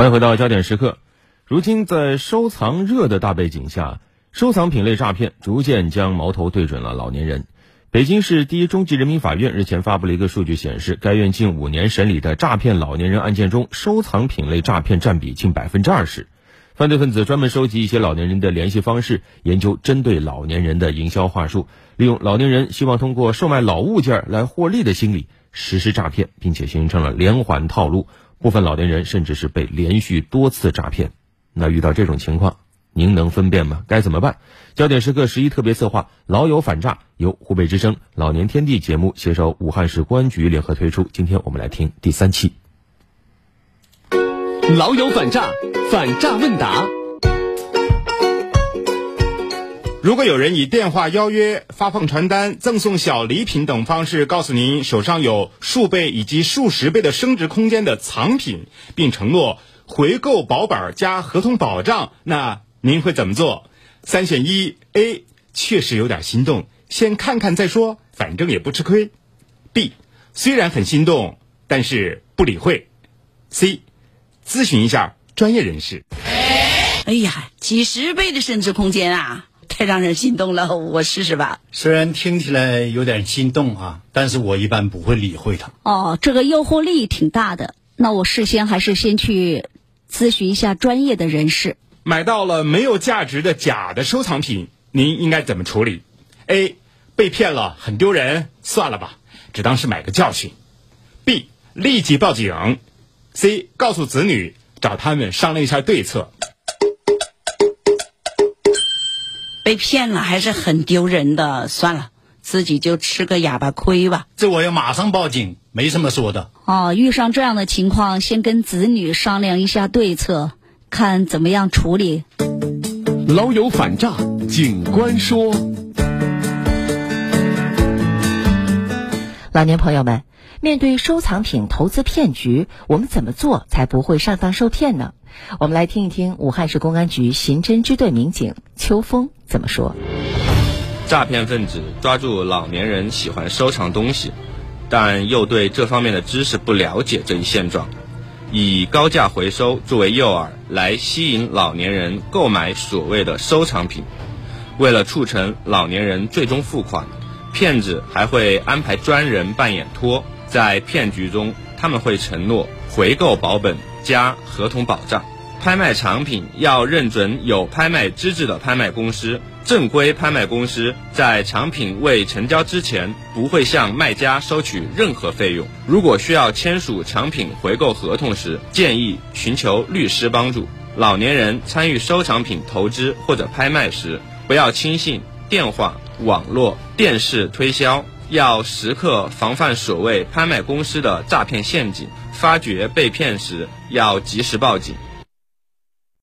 欢迎回到焦点时刻。如今，在收藏热的大背景下，收藏品类诈骗逐渐将矛头对准了老年人。北京市第一中级人民法院日前发布了一个数据，显示该院近五年审理的诈骗老年人案件中，收藏品类诈骗占比近百分之二十。犯罪分子专门收集一些老年人的联系方式，研究针对老年人的营销话术，利用老年人希望通过售卖老物件来获利的心理实施诈骗，并且形成了连环套路。部分老年人甚至是被连续多次诈骗。那遇到这种情况，您能分辨吗？该怎么办？焦点时刻十一特别策划“老友反诈”由湖北之声、老年天地节目携手武汉市公安局联合推出。今天我们来听第三期“老友反诈”反诈问答。如果有人以电话邀约、发放传单、赠送小礼品等方式告诉您手上有数倍以及数十倍的升值空间的藏品，并承诺回购保本加合同保障，那您会怎么做？三选一：A. 确实有点心动，先看看再说，反正也不吃亏；B. 虽然很心动，但是不理会；C. 咨询一下专业人士。哎呀，几十倍的升值空间啊！太让人心动了，我试试吧。虽然听起来有点心动啊，但是我一般不会理会它。哦，这个诱惑力挺大的，那我事先还是先去咨询一下专业的人士。买到了没有价值的假的收藏品，您应该怎么处理？A. 被骗了很丢人，算了吧，只当是买个教训。B. 立即报警。C. 告诉子女，找他们商量一下对策。被骗了还是很丢人的，算了，自己就吃个哑巴亏吧。这我要马上报警，没什么说的。哦，遇上这样的情况，先跟子女商量一下对策，看怎么样处理。老友反诈，警官说。老年朋友们，面对收藏品投资骗局，我们怎么做才不会上当受骗呢？我们来听一听武汉市公安局刑侦支队民警邱峰怎么说。诈骗分子抓住老年人喜欢收藏东西，但又对这方面的知识不了解这一现状，以高价回收作为诱饵，来吸引老年人购买所谓的收藏品。为了促成老年人最终付款，骗子还会安排专人扮演托，在骗局中他们会承诺回购保本。加合同保障，拍卖产品要认准有拍卖资质的拍卖公司。正规拍卖公司在产品未成交之前，不会向卖家收取任何费用。如果需要签署产品回购合同时，建议寻求律师帮助。老年人参与收藏品投资或者拍卖时，不要轻信电话、网络、电视推销，要时刻防范所谓拍卖公司的诈骗陷阱。发觉被骗时，要及时报警。